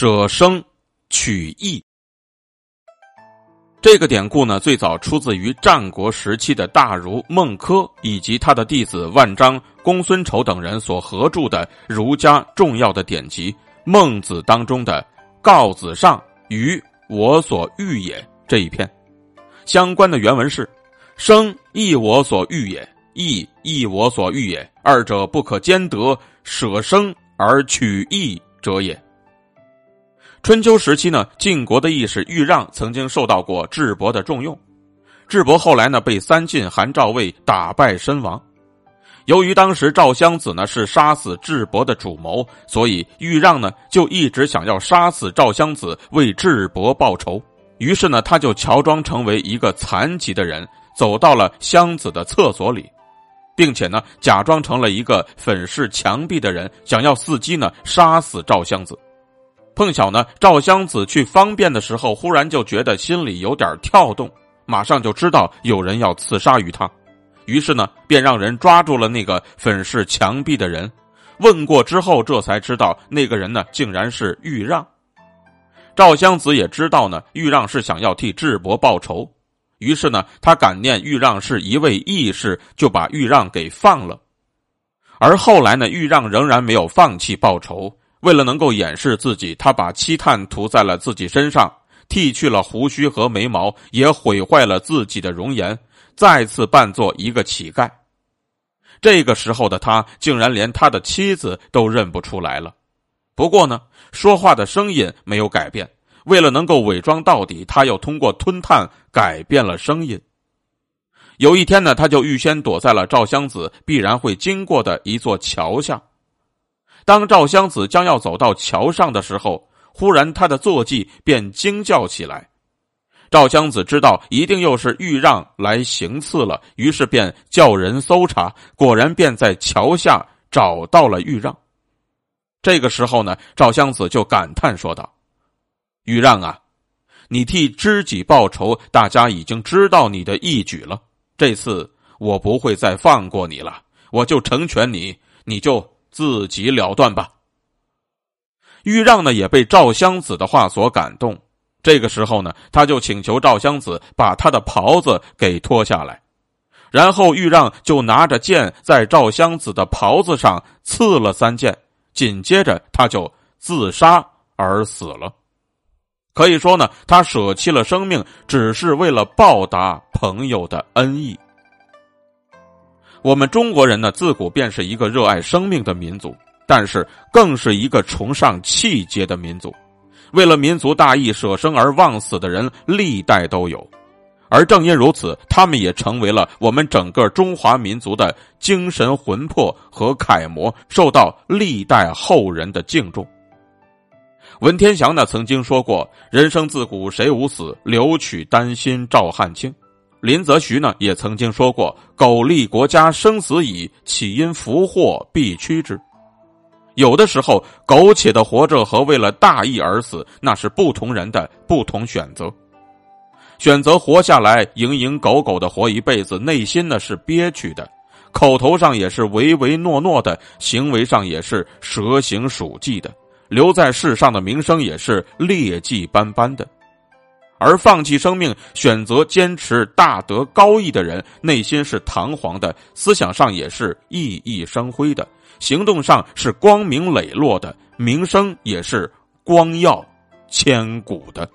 舍生取义。这个典故呢，最早出自于战国时期的大儒孟轲以及他的弟子万章、公孙丑等人所合著的儒家重要的典籍《孟子》当中的“告子上于我所欲也”这一篇。相关的原文是：“生亦我所欲也，义亦我所欲也，二者不可兼得，舍生而取义者也。”春秋时期呢，晋国的义士豫让曾经受到过智伯的重用。智伯后来呢，被三晋韩赵魏打败身亡。由于当时赵襄子呢是杀死智伯的主谋，所以豫让呢就一直想要杀死赵襄子，为智伯报仇。于是呢，他就乔装成为一个残疾的人，走到了襄子的厕所里，并且呢，假装成了一个粉饰墙壁的人，想要伺机呢杀死赵襄子。碰巧呢，赵襄子去方便的时候，忽然就觉得心里有点跳动，马上就知道有人要刺杀于他，于是呢，便让人抓住了那个粉饰墙壁的人。问过之后，这才知道那个人呢，竟然是豫让。赵襄子也知道呢，豫让是想要替智伯报仇，于是呢，他感念豫让是一位义士，就把豫让给放了。而后来呢，豫让仍然没有放弃报仇。为了能够掩饰自己，他把漆炭涂在了自己身上，剃去了胡须和眉毛，也毁坏了自己的容颜，再次扮作一个乞丐。这个时候的他，竟然连他的妻子都认不出来了。不过呢，说话的声音没有改变。为了能够伪装到底，他又通过吞炭改变了声音。有一天呢，他就预先躲在了赵襄子必然会经过的一座桥下。当赵襄子将要走到桥上的时候，忽然他的坐骑便惊叫起来。赵襄子知道一定又是豫让来行刺了，于是便叫人搜查，果然便在桥下找到了豫让。这个时候呢，赵襄子就感叹说道：“豫让啊，你替知己报仇，大家已经知道你的义举了。这次我不会再放过你了，我就成全你，你就。”自己了断吧。豫让呢也被赵襄子的话所感动，这个时候呢，他就请求赵襄子把他的袍子给脱下来，然后豫让就拿着剑在赵襄子的袍子上刺了三剑，紧接着他就自杀而死了。可以说呢，他舍弃了生命，只是为了报答朋友的恩义。我们中国人呢，自古便是一个热爱生命的民族，但是更是一个崇尚气节的民族。为了民族大义舍生而忘死的人，历代都有。而正因如此，他们也成为了我们整个中华民族的精神魂魄和楷模，受到历代后人的敬重。文天祥呢曾经说过：“人生自古谁无死，留取丹心照汗青。”林则徐呢也曾经说过：“苟利国家生死以，岂因福祸必趋之。”有的时候，苟且的活着和为了大义而死，那是不同人的不同选择。选择活下来，蝇营狗苟的活一辈子，内心呢是憋屈的，口头上也是唯唯诺诺的，行为上也是蛇行鼠迹的，留在世上的名声也是劣迹斑斑的。而放弃生命、选择坚持大德高义的人，内心是堂皇的，思想上也是熠熠生辉的，行动上是光明磊落的，名声也是光耀千古的。